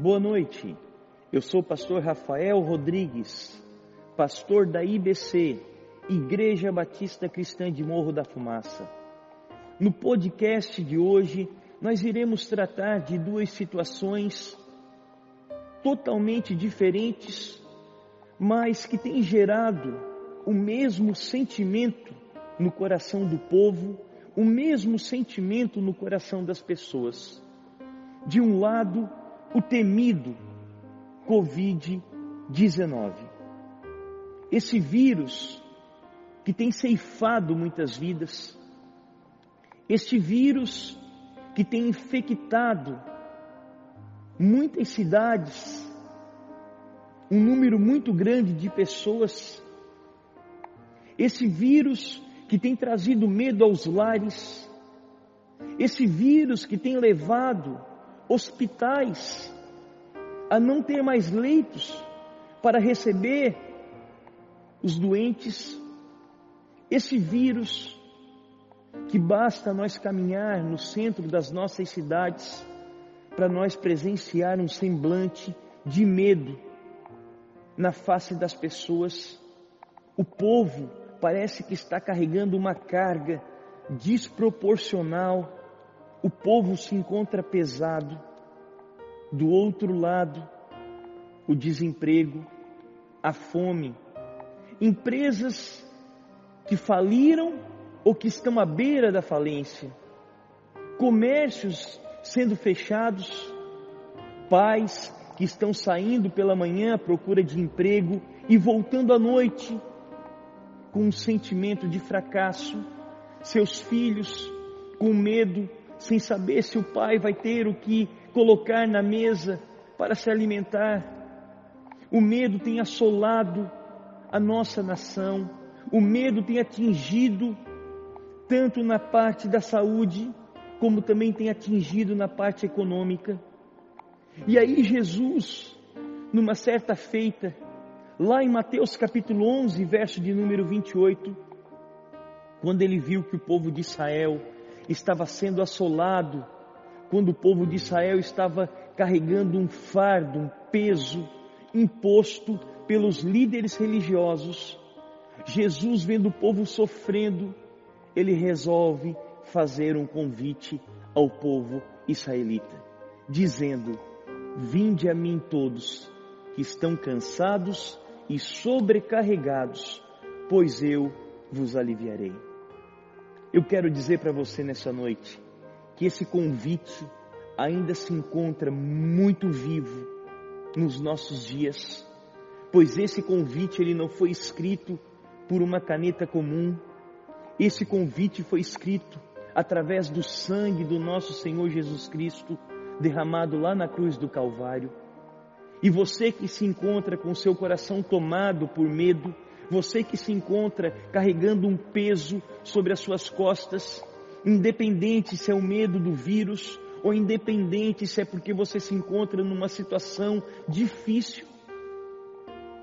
Boa noite. Eu sou o pastor Rafael Rodrigues, pastor da IBC, Igreja Batista Cristã de Morro da Fumaça. No podcast de hoje, nós iremos tratar de duas situações totalmente diferentes, mas que têm gerado o mesmo sentimento no coração do povo, o mesmo sentimento no coração das pessoas. De um lado, o temido Covid-19. Esse vírus que tem ceifado muitas vidas, este vírus que tem infectado muitas cidades, um número muito grande de pessoas, esse vírus que tem trazido medo aos lares, esse vírus que tem levado hospitais a não ter mais leitos para receber os doentes. Esse vírus que basta nós caminhar no centro das nossas cidades para nós presenciar um semblante de medo na face das pessoas. O povo parece que está carregando uma carga desproporcional. O povo se encontra pesado. Do outro lado, o desemprego, a fome, empresas que faliram ou que estão à beira da falência, comércios sendo fechados, pais que estão saindo pela manhã à procura de emprego e voltando à noite com um sentimento de fracasso, seus filhos com medo, sem saber se o pai vai ter o que colocar na mesa para se alimentar. O medo tem assolado a nossa nação, o medo tem atingido tanto na parte da saúde, como também tem atingido na parte econômica. E aí Jesus, numa certa feita, lá em Mateus capítulo 11, verso de número 28, quando ele viu que o povo de Israel estava sendo assolado quando o povo de Israel estava carregando um fardo, um peso imposto pelos líderes religiosos. Jesus, vendo o povo sofrendo, ele resolve fazer um convite ao povo israelita, dizendo: Vinde a mim todos que estão cansados e sobrecarregados, pois eu vos aliviarei. Eu quero dizer para você nessa noite, que esse convite ainda se encontra muito vivo nos nossos dias, pois esse convite ele não foi escrito por uma caneta comum. Esse convite foi escrito através do sangue do nosso Senhor Jesus Cristo derramado lá na cruz do Calvário. E você que se encontra com seu coração tomado por medo, você que se encontra carregando um peso sobre as suas costas, independente se é o medo do vírus ou independente se é porque você se encontra numa situação difícil,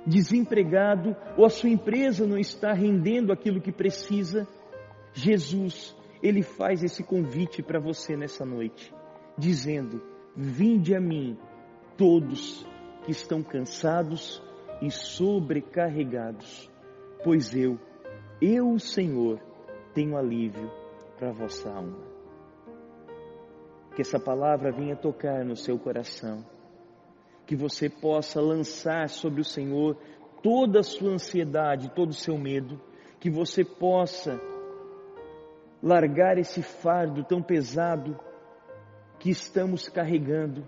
desempregado ou a sua empresa não está rendendo aquilo que precisa, Jesus, ele faz esse convite para você nessa noite, dizendo: Vinde a mim, todos que estão cansados e sobrecarregados, pois eu, eu, Senhor, tenho alívio para a vossa alma. Que essa palavra venha tocar no seu coração, que você possa lançar sobre o Senhor toda a sua ansiedade, todo o seu medo, que você possa largar esse fardo tão pesado que estamos carregando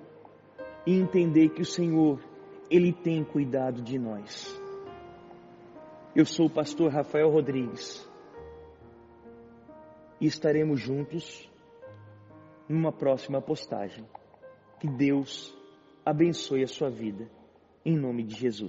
e entender que o Senhor, Ele tem cuidado de nós. Eu sou o pastor Rafael Rodrigues e estaremos juntos numa próxima postagem. Que Deus abençoe a sua vida, em nome de Jesus.